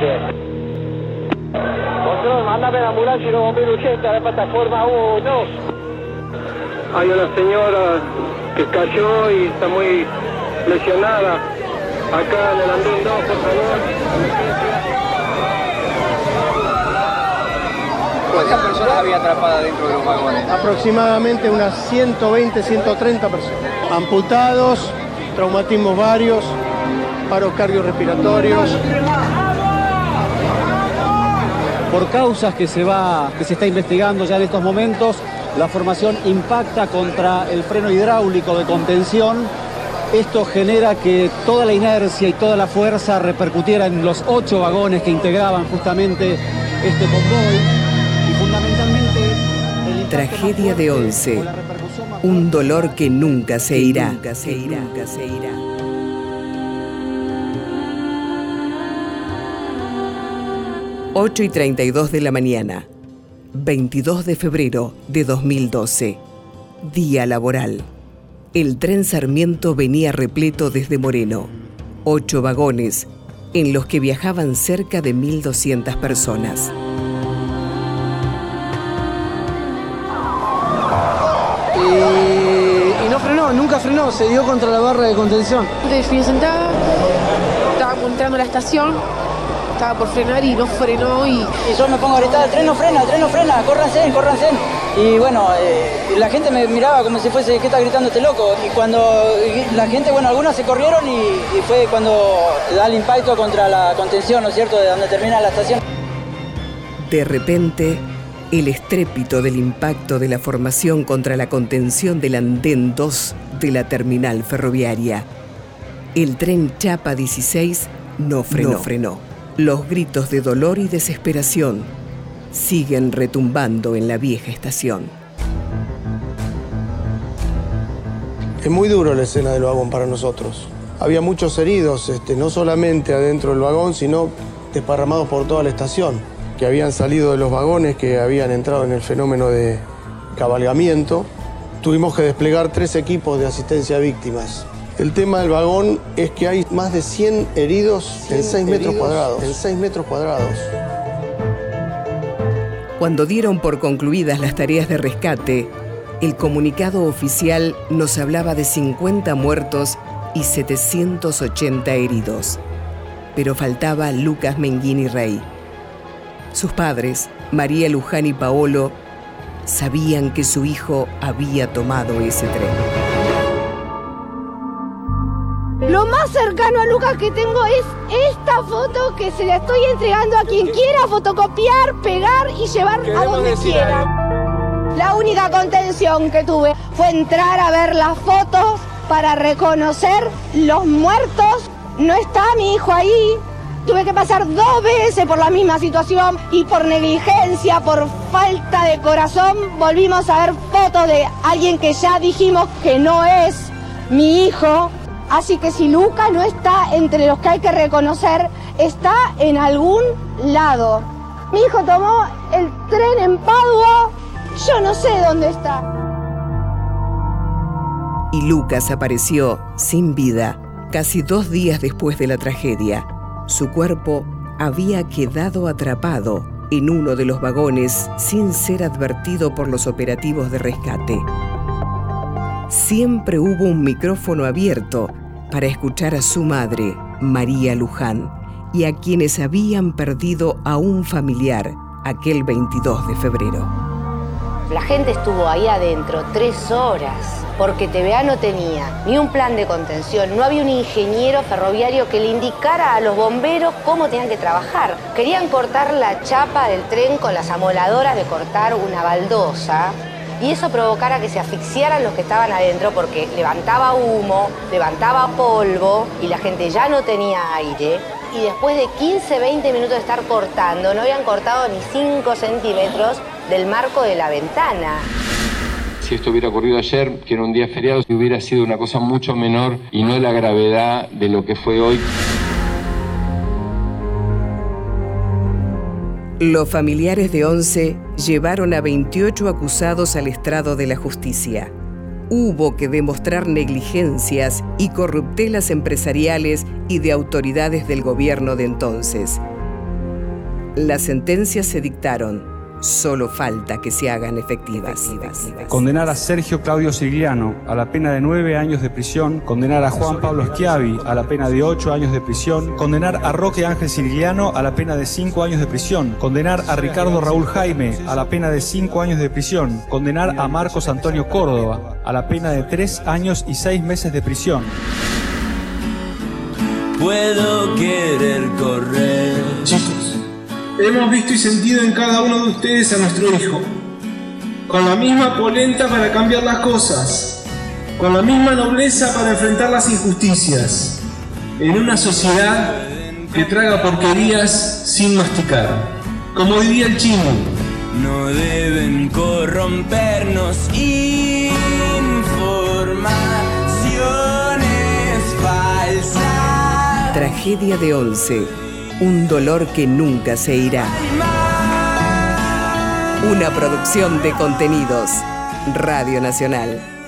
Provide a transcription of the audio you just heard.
Control, mándame la ambulancia y los bomberos urgentes a la plataforma 1. Hay una señora que cayó y está muy lesionada. Acá en el andén 2, por favor. ¿Cuántas personas había atrapadas dentro de los vagones? Aproximadamente unas 120, 130 personas. Amputados, traumatismos varios, paros cardiorrespiratorios. Por causas que se, va, que se está investigando ya en estos momentos, la formación impacta contra el freno hidráulico de contención. Esto genera que toda la inercia y toda la fuerza repercutiera en los ocho vagones que integraban justamente este convoy. Tragedia de once. Un dolor que nunca se irá. Nunca se irá. Nunca se irá. Ocho y 32 de la mañana. 22 de febrero de 2012. Día laboral. El tren Sarmiento venía repleto desde Moreno. Ocho vagones, en los que viajaban cerca de 1.200 personas. Y, no frenó, nunca frenó, se dio contra la barra de contención. Sentada, estaba entrando a la estación, estaba por frenar y no frenó y... Y yo me pongo a gritar, el tren no frena, el tren no frena, córranse, córranse. Y bueno, eh, la gente me miraba como si fuese, ¿qué está gritando este loco? Y cuando la gente, bueno, algunos se corrieron y, y fue cuando da el impacto contra la contención, ¿no es cierto?, de donde termina la estación. De repente, el estrépito del impacto de la formación contra la contención del andén 2 de la terminal ferroviaria. El tren Chapa 16 no frenó. frenó. Los gritos de dolor y desesperación siguen retumbando en la vieja estación. Es muy duro la escena del vagón para nosotros. Había muchos heridos, este, no solamente adentro del vagón, sino desparramados por toda la estación que habían salido de los vagones, que habían entrado en el fenómeno de cabalgamiento. Tuvimos que desplegar tres equipos de asistencia a víctimas. El tema del vagón es que hay más de 100 heridos en 6 metros cuadrados. En 6 metros cuadrados. Cuando dieron por concluidas las tareas de rescate, el comunicado oficial nos hablaba de 50 muertos y 780 heridos. Pero faltaba Lucas Menghini Rey sus padres, María Luján y Paolo, sabían que su hijo había tomado ese tren. Lo más cercano a Lucas que tengo es esta foto que se la estoy entregando a quien quiera fotocopiar, pegar y llevar a donde quiera. La única contención que tuve fue entrar a ver las fotos para reconocer los muertos. No está mi hijo ahí, Tuve que pasar dos veces por la misma situación y por negligencia, por falta de corazón, volvimos a ver fotos de alguien que ya dijimos que no es mi hijo. Así que si Luca no está entre los que hay que reconocer, está en algún lado. Mi hijo tomó el tren en Padua, yo no sé dónde está. Y Lucas apareció sin vida casi dos días después de la tragedia su cuerpo había quedado atrapado en uno de los vagones sin ser advertido por los operativos de rescate. Siempre hubo un micrófono abierto para escuchar a su madre, María Luján, y a quienes habían perdido a un familiar aquel 22 de febrero. La gente estuvo ahí adentro tres horas porque TVA no tenía ni un plan de contención, no había un ingeniero ferroviario que le indicara a los bomberos cómo tenían que trabajar. Querían cortar la chapa del tren con las amoladoras de cortar una baldosa y eso provocara que se asfixiaran los que estaban adentro porque levantaba humo, levantaba polvo y la gente ya no tenía aire. Y después de 15, 20 minutos de estar cortando, no habían cortado ni 5 centímetros del marco de la ventana si esto hubiera ocurrido ayer, que era un día feriado, hubiera sido una cosa mucho menor y no la gravedad de lo que fue hoy. Los familiares de Once llevaron a 28 acusados al estrado de la justicia. Hubo que demostrar negligencias y corruptelas empresariales y de autoridades del gobierno de entonces. Las sentencias se dictaron. Solo falta que se hagan efectivas. Condenar a Sergio Claudio Sirigliano a la pena de nueve años de prisión, condenar a Juan Pablo Schiavi a la pena de ocho años de prisión, condenar a Roque Ángel Sirigliano a la pena de cinco años de prisión, condenar a Ricardo Raúl Jaime a la pena de cinco años de prisión, condenar a Marcos Antonio Córdoba a la pena de tres años y seis meses de prisión. Puedo querer correr. Hemos visto y sentido en cada uno de ustedes a nuestro hijo, con la misma polenta para cambiar las cosas, con la misma nobleza para enfrentar las injusticias, en una sociedad que traga porquerías sin masticar. Como diría el chino, No deben corrompernos informaciones falsas. Tragedia de Once. Un dolor que nunca se irá. Una producción de contenidos. Radio Nacional.